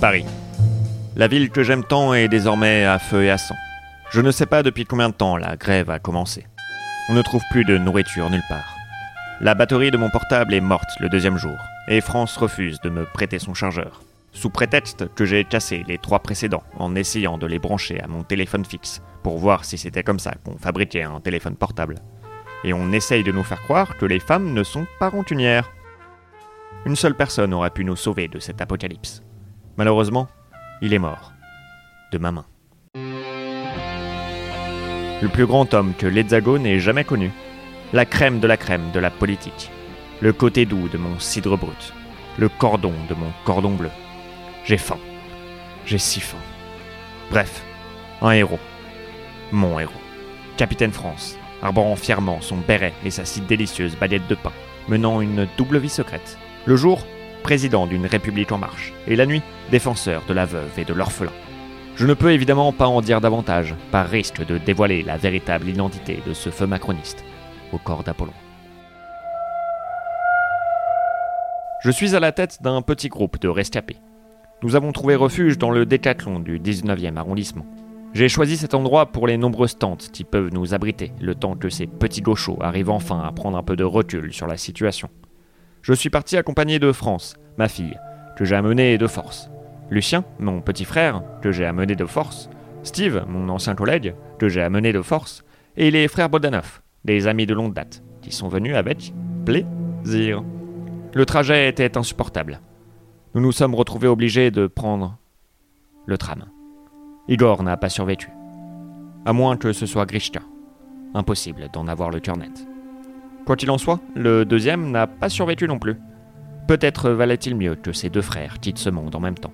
Paris. La ville que j'aime tant est désormais à feu et à sang. Je ne sais pas depuis combien de temps la grève a commencé. On ne trouve plus de nourriture nulle part. La batterie de mon portable est morte le deuxième jour, et France refuse de me prêter son chargeur, sous prétexte que j'ai cassé les trois précédents en essayant de les brancher à mon téléphone fixe, pour voir si c'était comme ça qu'on fabriquait un téléphone portable. Et on essaye de nous faire croire que les femmes ne sont pas rontunières. Une seule personne aurait pu nous sauver de cet apocalypse. Malheureusement, il est mort. De ma main. Le plus grand homme que l'Hexagone ait jamais connu. La crème de la crème de la politique. Le côté doux de mon cidre brut. Le cordon de mon cordon bleu. J'ai faim. J'ai si faim. Bref, un héros. Mon héros. Capitaine France, arborant fièrement son béret et sa si délicieuse baguette de pain, menant une double vie secrète. Le jour, président d'une république en marche, et la nuit, défenseur de la veuve et de l'orphelin. Je ne peux évidemment pas en dire davantage, par risque de dévoiler la véritable identité de ce feu macroniste, au corps d'Apollon. Je suis à la tête d'un petit groupe de rescapés. Nous avons trouvé refuge dans le décathlon du 19e arrondissement. J'ai choisi cet endroit pour les nombreuses tentes qui peuvent nous abriter, le temps que ces petits gauchos arrivent enfin à prendre un peu de recul sur la situation. Je suis parti accompagné de France, ma fille, que j'ai amenée de force. Lucien, mon petit frère, que j'ai amené de force. Steve, mon ancien collègue, que j'ai amené de force. Et les frères Bodanov, des amis de longue date, qui sont venus avec plaisir. Le trajet était insupportable. Nous nous sommes retrouvés obligés de prendre le tram. Igor n'a pas survécu. À moins que ce soit Grishka. Impossible d'en avoir le cœur net. Quoi qu'il en soit, le deuxième n'a pas survécu non plus. Peut-être valait-il mieux que ses deux frères quittent ce monde en même temps.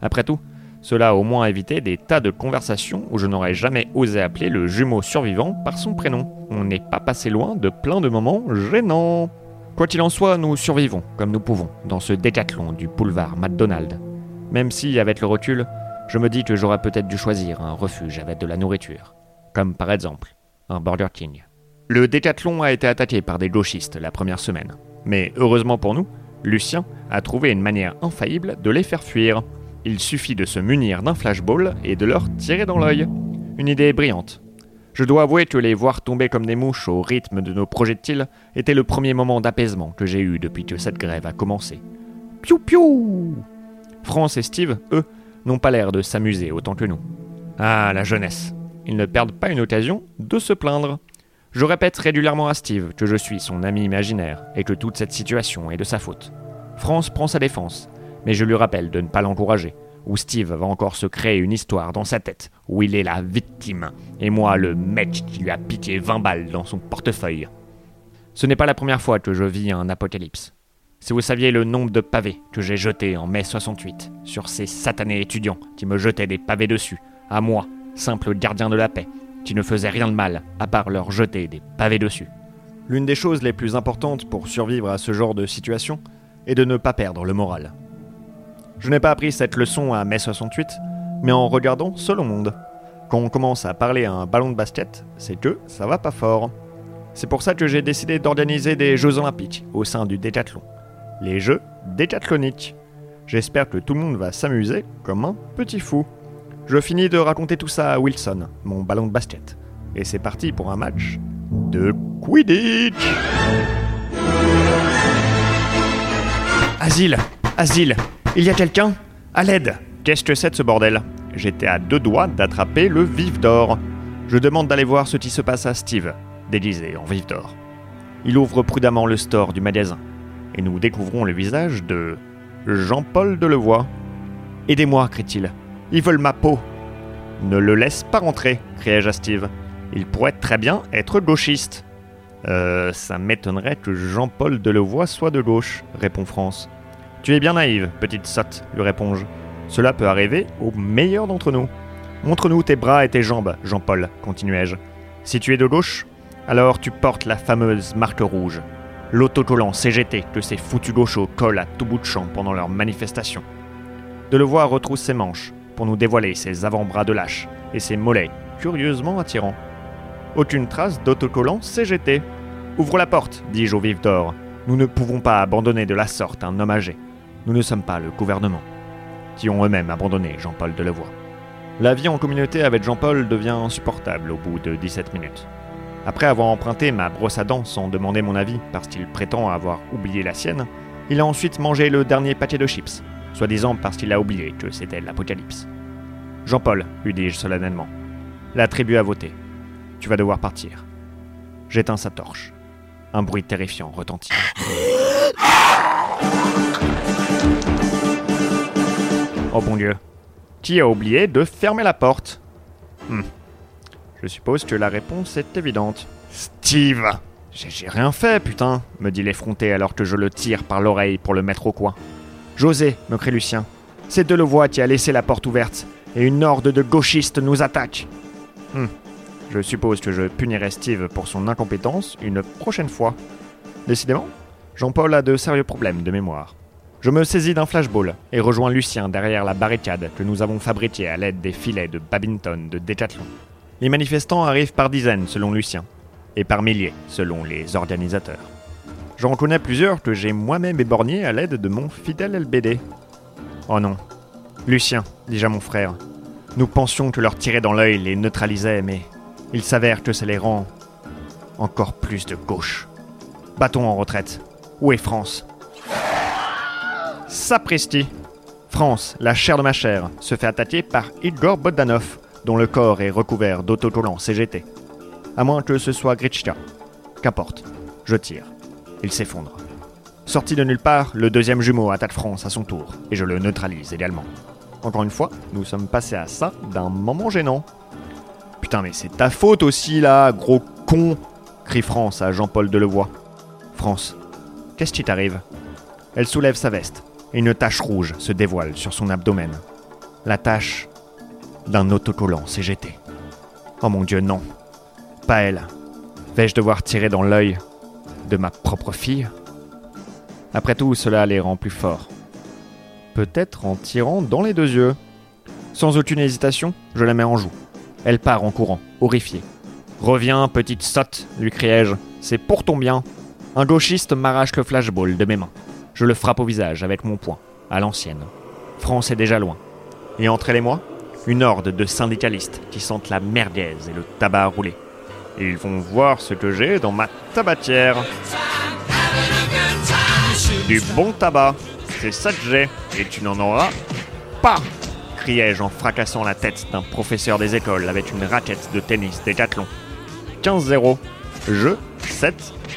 Après tout, cela a au moins évité des tas de conversations où je n'aurais jamais osé appeler le jumeau survivant par son prénom. On n'est pas passé loin de plein de moments gênants. Quoi qu'il en soit, nous survivons comme nous pouvons dans ce décathlon du boulevard McDonald. Même si, avec le recul, je me dis que j'aurais peut-être dû choisir un refuge avec de la nourriture. Comme par exemple un Burger King. Le décathlon a été attaqué par des gauchistes la première semaine. Mais heureusement pour nous, Lucien a trouvé une manière infaillible de les faire fuir. Il suffit de se munir d'un flashball et de leur tirer dans l'œil. Une idée brillante. Je dois avouer que les voir tomber comme des mouches au rythme de nos projectiles était le premier moment d'apaisement que j'ai eu depuis que cette grève a commencé. Piou piou France et Steve, eux, n'ont pas l'air de s'amuser autant que nous. Ah, la jeunesse. Ils ne perdent pas une occasion de se plaindre. Je répète régulièrement à Steve que je suis son ami imaginaire et que toute cette situation est de sa faute. France prend sa défense, mais je lui rappelle de ne pas l'encourager, ou Steve va encore se créer une histoire dans sa tête où il est la victime, et moi le mec qui lui a piqué 20 balles dans son portefeuille. Ce n'est pas la première fois que je vis un apocalypse. Si vous saviez le nombre de pavés que j'ai jetés en mai 68 sur ces satanés étudiants qui me jetaient des pavés dessus, à moi, simple gardien de la paix, qui ne faisait rien de mal à part leur jeter des pavés dessus. L'une des choses les plus importantes pour survivre à ce genre de situation est de ne pas perdre le moral. Je n'ai pas appris cette leçon à mai 68, mais en regardant Seul au monde. Quand on commence à parler à un ballon de basket, c'est que ça va pas fort. C'est pour ça que j'ai décidé d'organiser des Jeux Olympiques au sein du décathlon. Les Jeux décathloniques. J'espère que tout le monde va s'amuser comme un petit fou. Je finis de raconter tout ça à Wilson, mon ballon de basket. Et c'est parti pour un match de Quidditch Asile Asile Il y a quelqu'un À l'aide Qu'est-ce que c'est de ce bordel? J'étais à deux doigts d'attraper le vif d'or. Je demande d'aller voir ce qui se passe à Steve, déguisé en vif d'or. Il ouvre prudemment le store du magasin, et nous découvrons le visage de Jean-Paul Delevoye. Aidez-moi, crie-t-il. Ils veulent ma peau. Ne le laisse pas rentrer, criai-je à Steve. Il pourrait très bien être gauchiste. Euh, ça m'étonnerait que Jean-Paul Delevoye soit de gauche, répond France. Tu es bien naïve, petite sotte, lui réponds-je. Cela peut arriver au meilleur d'entre nous. Montre-nous tes bras et tes jambes, Jean-Paul, continuai-je. Si tu es de gauche, alors tu portes la fameuse marque rouge, l'autocollant CGT que ces foutus gauchos collent à tout bout de champ pendant leur manifestation. Delevoye retrousse ses manches pour nous dévoiler ses avant-bras de lâche et ses mollets curieusement attirants. Aucune trace d'autocollant CGT. Ouvre la porte, dis-je au vif d'or. Nous ne pouvons pas abandonner de la sorte un homme âgé. Nous ne sommes pas le gouvernement. qui ont eux-mêmes abandonné Jean-Paul Delevoye. La vie en communauté avec Jean-Paul devient insupportable au bout de 17 minutes. Après avoir emprunté ma brosse à dents sans demander mon avis parce qu'il prétend avoir oublié la sienne, il a ensuite mangé le dernier paquet de chips, soi-disant parce qu'il a oublié que c'était l'apocalypse. Jean-Paul, lui dis-je solennellement, la tribu a voté. Tu vas devoir partir. J'éteins sa torche. Un bruit terrifiant retentit. Oh bon Dieu. Qui a oublié de fermer la porte? Hmm. Je suppose que la réponse est évidente. Steve J'ai rien fait, putain, me dit l'effronté alors que je le tire par l'oreille pour le mettre au coin. José, me crie Lucien. C'est Delevoye qui a laissé la porte ouverte, et une horde de gauchistes nous attaque. Hmm. Je suppose que je punirai Steve pour son incompétence une prochaine fois. Décidément, Jean-Paul a de sérieux problèmes de mémoire. Je me saisis d'un flashball et rejoins Lucien derrière la barricade que nous avons fabriquée à l'aide des filets de Babington de Decathlon. Les manifestants arrivent par dizaines selon Lucien, et par milliers selon les organisateurs. J'en connais plusieurs que j'ai moi-même éborgnés à l'aide de mon fidèle LBD. Oh non. Lucien, dis-je à mon frère, nous pensions que leur tirer dans l'œil les neutralisait, mais il s'avère que ça les rend encore plus de gauche. Bâton en retraite. Où est France? Sapristi France, la chair de ma chair, se fait attaquer par Igor Bodanov, dont le corps est recouvert d'autocollants CGT. À moins que ce soit Gritschka. Qu'importe. Je tire. Il s'effondre. Sorti de nulle part, le deuxième jumeau attaque France à son tour, et je le neutralise également. Encore une fois, nous sommes passés à ça d'un moment gênant. Putain, mais c'est ta faute aussi, là, gros con crie France à Jean-Paul Delevoye. France, qu'est-ce qui t'arrive? Elle soulève sa veste, et une tache rouge se dévoile sur son abdomen. La tache d'un autocollant CGT. Oh mon dieu, non. Pas elle. Vais-je devoir tirer dans l'œil? Ma propre fille Après tout, cela les rend plus forts. Peut-être en tirant dans les deux yeux. Sans aucune hésitation, je la mets en joue. Elle part en courant, horrifiée. Reviens, petite sotte, lui criai-je. C'est pour ton bien. Un gauchiste m'arrache le flashball de mes mains. Je le frappe au visage avec mon poing, à l'ancienne. France est déjà loin. Et entre elle et moi, une horde de syndicalistes qui sentent la merguez et le tabac rouler. Ils vont voir ce que j'ai dans ma tabatière. Du bon tabac, c'est ça que j'ai, et tu n'en auras pas criai-je en fracassant la tête d'un professeur des écoles avec une raquette de tennis décathlon. 15-0. Jeu, 7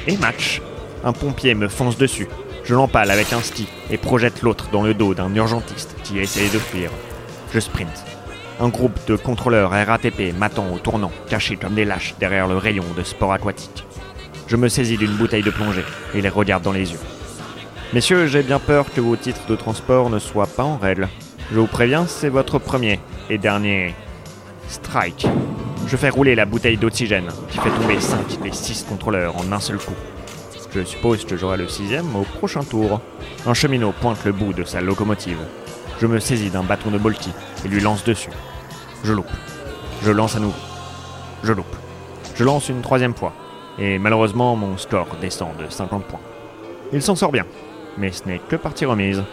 et match. Un pompier me fonce dessus. Je l'empale avec un ski et projette l'autre dans le dos d'un urgentiste qui essayé de fuir. Je sprint. Un groupe de contrôleurs RATP m'attend au tournant, cachés comme des lâches derrière le rayon de sport aquatique. Je me saisis d'une bouteille de plongée et les regarde dans les yeux. Messieurs, j'ai bien peur que vos titres de transport ne soient pas en règle. Je vous préviens, c'est votre premier et dernier strike. Je fais rouler la bouteille d'oxygène qui fait tomber 5 des 6 contrôleurs en un seul coup. Je suppose que j'aurai le sixième au prochain tour. Un cheminot pointe le bout de sa locomotive. Je me saisis d'un bâton de Bolti et lui lance dessus. Je loupe. Je lance à nouveau. Je loupe. Je lance une troisième fois. Et malheureusement, mon score descend de 50 points. Il s'en sort bien, mais ce n'est que partie remise.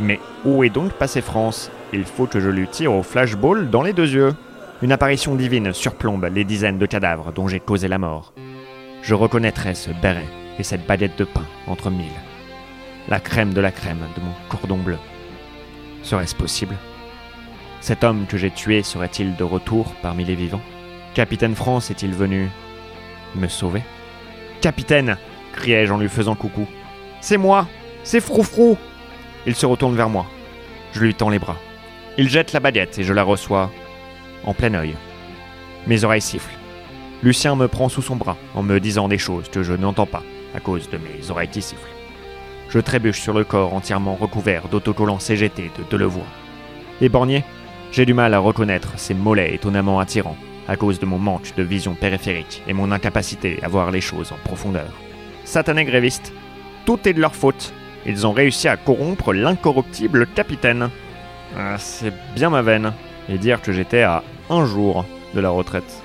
Mais où est donc passé France? Il faut que je lui tire au flashball dans les deux yeux. Une apparition divine surplombe les dizaines de cadavres dont j'ai causé la mort. Je reconnaîtrais ce béret et cette baguette de pain entre mille. La crème de la crème de mon cordon bleu. Serait-ce possible? Cet homme que j'ai tué serait-il de retour parmi les vivants? Capitaine France est-il venu me sauver? Capitaine criai-je en lui faisant coucou. C'est moi C'est Froufrou Il se retourne vers moi. Je lui tends les bras. Il jette la baguette et je la reçois en plein œil. Mes oreilles sifflent. Lucien me prend sous son bras en me disant des choses que je n'entends pas à cause de mes oreilles qui sifflent. Je trébuche sur le corps entièrement recouvert d'autocollants CGT de Delevoye. Éborgné, j'ai du mal à reconnaître ces mollets étonnamment attirants à cause de mon manque de vision périphérique et mon incapacité à voir les choses en profondeur. Satanés grévistes, tout est de leur faute. Ils ont réussi à corrompre l'incorruptible capitaine. Ah, c'est bien ma veine, et dire que j'étais à un jour de la retraite.